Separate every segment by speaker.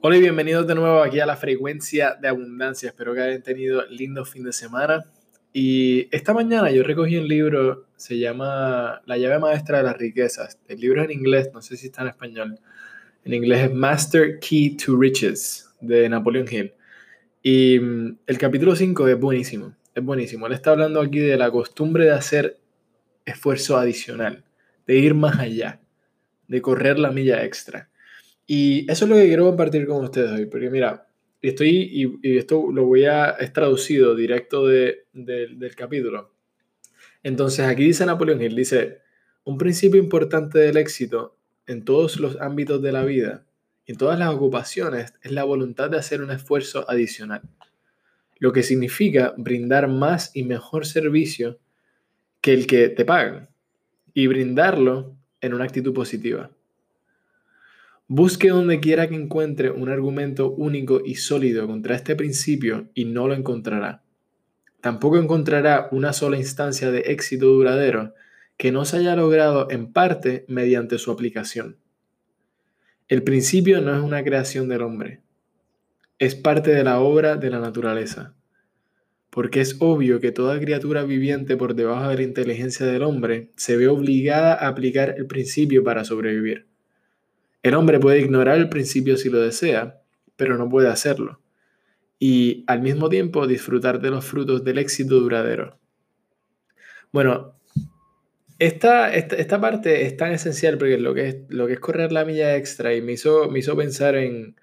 Speaker 1: Hola y bienvenidos de nuevo aquí a la frecuencia de abundancia. Espero que hayan tenido lindo fin de semana. Y esta mañana yo recogí un libro, se llama La llave maestra de las riquezas. El libro es en inglés, no sé si está en español. En inglés es Master Key to Riches de Napoleon Hill. Y mm, el capítulo 5 es buenísimo, es buenísimo. Él está hablando aquí de la costumbre de hacer esfuerzo adicional, de ir más allá, de correr la milla extra. Y eso es lo que quiero compartir con ustedes hoy, porque mira, estoy, y, esto lo voy a, es traducido directo de, del capítulo. Entonces aquí dice Napoleón Hill, dice, un principio importante del éxito en todos los ámbitos de la vida, en todas las ocupaciones, es la voluntad de hacer un esfuerzo adicional, lo que significa brindar más y mejor servicio que el que te pagan y brindarlo en una actitud positiva. Busque donde quiera que encuentre un argumento único y sólido contra este principio y no lo encontrará. Tampoco encontrará una sola instancia de éxito duradero que no se haya logrado en parte mediante su aplicación. El principio no es una creación del hombre, es parte de la obra de la naturaleza, porque es obvio que toda criatura viviente por debajo de la inteligencia del hombre se ve obligada a aplicar el principio para sobrevivir. El hombre puede ignorar el principio si lo desea, pero no puede hacerlo. Y al mismo tiempo disfrutar de los frutos del éxito duradero. Bueno, esta, esta, parte es tan esencial porque lo que es, lo que es correr la milla extra y me hizo, me hizo pensar en,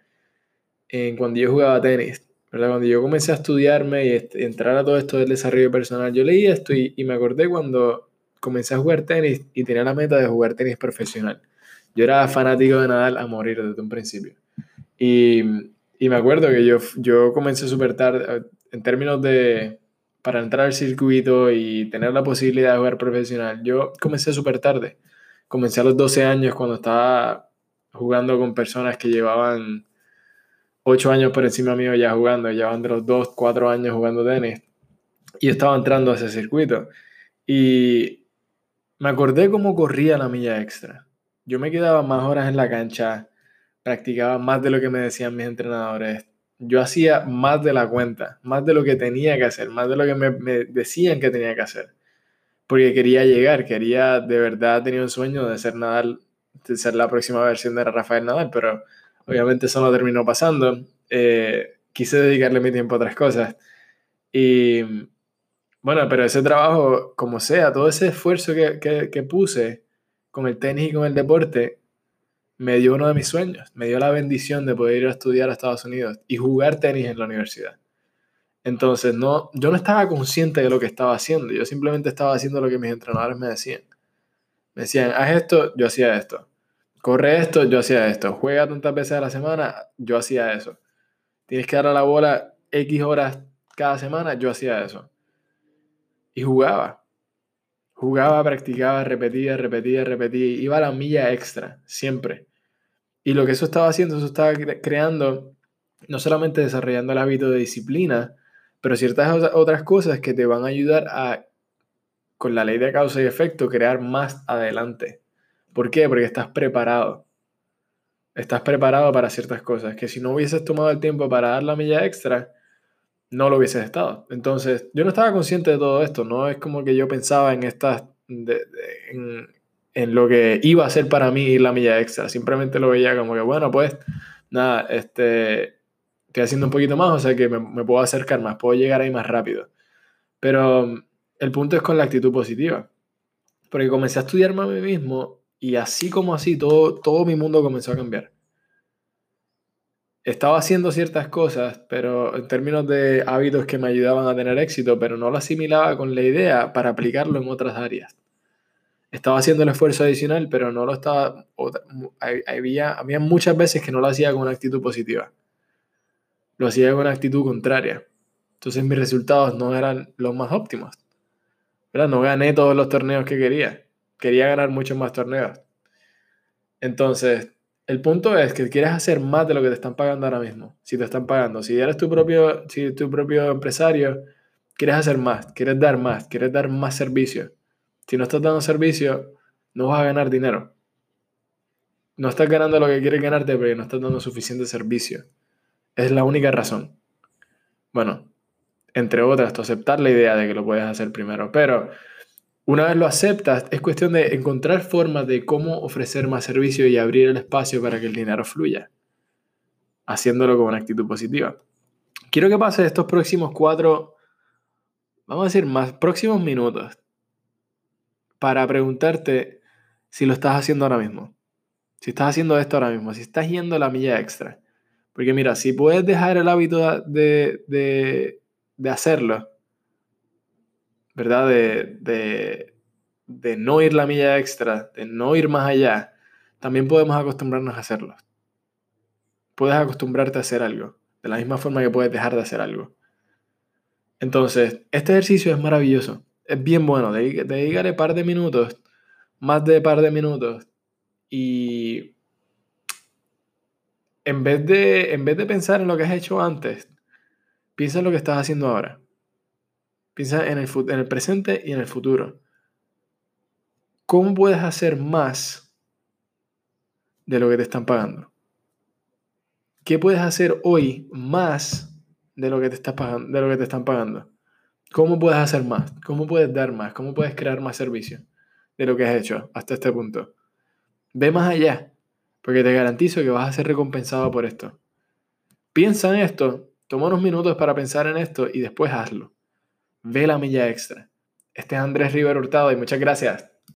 Speaker 1: en cuando yo jugaba tenis. ¿verdad? Cuando yo comencé a estudiarme y entrar a todo esto del desarrollo personal, yo leí esto y, y me acordé cuando comencé a jugar tenis y tenía la meta de jugar tenis profesional. Yo era fanático de Nadal a morir desde un principio. Y, y me acuerdo que yo, yo comencé súper tarde, en términos de, para entrar al circuito y tener la posibilidad de jugar profesional, yo comencé súper tarde. Comencé a los 12 años cuando estaba jugando con personas que llevaban 8 años por encima mío ya jugando, llevaban de los 2, 4 años jugando tenis. Y estaba entrando a ese circuito. Y me acordé cómo corría la milla extra yo me quedaba más horas en la cancha, practicaba más de lo que me decían mis entrenadores. Yo hacía más de la cuenta, más de lo que tenía que hacer, más de lo que me, decían que tenía que hacer. Porque quería llegar, quería, de verdad tenía un sueño de ser Nadal, de ser la próxima versión de Rafael Nadal, pero obviamente eso no terminó pasando. Eh, quise dedicarle mi tiempo a otras cosas. Y bueno, pero ese trabajo, como sea, todo ese esfuerzo que, que, que puse, con el tenis y con el deporte, me dio uno de mis sueños, me dio la bendición de poder ir a estudiar a Estados Unidos y jugar tenis en la universidad. Entonces, no, yo no estaba consciente de lo que estaba haciendo, yo simplemente estaba haciendo lo que mis entrenadores me decían. Me decían, haz esto, yo hacía esto. Corre esto, yo hacía esto. Juega tantas veces a la semana, yo hacía eso. Tienes que dar a la bola X horas cada semana, yo hacía eso. Y jugaba. Jugaba, practicaba, repetía, repetía, repetía. Iba a la milla extra, siempre. Y lo que eso estaba haciendo, eso estaba creando, no solamente desarrollando el hábito de disciplina, pero ciertas otras cosas que te van a ayudar a, con la ley de causa y efecto, crear más adelante. ¿Por qué? Porque estás preparado. Estás preparado para ciertas cosas que si no hubieses tomado el tiempo para dar la milla extra, no lo hubieses estado. Entonces, yo no estaba consciente de todo esto, no es como que yo pensaba en estas, en, lo que iba a ser para mí ir la milla extra, simplemente lo veía como que, bueno, pues, nada, este, estoy haciendo un poquito más, o sea que me, me puedo acercar más, puedo llegar ahí más rápido. Pero el punto es con la actitud positiva, porque comencé a estudiarme a mí mismo y así como así, todo, todo mi mundo comenzó a cambiar estaba haciendo ciertas cosas, pero en términos de hábitos que me ayudaban a tener éxito, pero no lo asimilaba con la idea para aplicarlo en otras áreas. Estaba haciendo el esfuerzo adicional, pero no lo estaba. Había, había muchas veces que no lo hacía con una actitud positiva. Lo hacía con una actitud contraria. Entonces mis resultados no eran los más óptimos. No gané todos los torneos que quería. Quería ganar muchos más torneos. Entonces, el punto es que quieres hacer más de lo que te están pagando ahora mismo. Si te están pagando, si eres tu propio, si tu propio empresario, quieres hacer más, quieres dar más, quieres dar más servicio. Si no estás dando servicio, no vas a ganar dinero. no estás ganando lo que quieres ganarte porque no estás dando suficiente servicio. Es la única razón. Bueno, entre otras, tú aceptar la idea de que lo puedes hacer primero, pero una vez lo aceptas, es cuestión de encontrar formas de cómo ofrecer más servicio y abrir el espacio para que el dinero fluya, haciéndolo con una actitud positiva. Quiero que pases estos próximos cuatro, vamos a decir, más próximos minutos para preguntarte si lo estás haciendo ahora mismo. Si estás haciendo esto ahora mismo, si estás yendo la milla extra. Porque mira, si puedes dejar el hábito de, de, de hacerlo, ¿verdad? De, de, no ir la milla extra, de no ir más allá, también podemos acostumbrarnos a hacerlo. Puedes acostumbrarte a hacer algo, de la misma forma que puedes dejar de hacer algo. Entonces, este ejercicio es maravilloso, es bien bueno, dedícale par de minutos, más de par de minutos, y en vez de, en vez de pensar en lo que has hecho antes, piensa en lo que estás haciendo ahora. Piensa en el, en el presente y en el futuro. ¿Cómo puedes hacer más de lo que te están pagando? ¿Qué puedes hacer hoy más de lo que te, pagando, de lo que te están pagando? ¿Cómo puedes hacer más? ¿Cómo puedes dar más? ¿Cómo puedes crear más servicio de lo que has hecho hasta este punto? Ve más allá, porque te garantizo que vas a ser recompensado por esto. Piensa en esto, toma unos minutos para pensar en esto y después hazlo ve la milla extra. Este es Andrés River Hurtado y muchas gracias.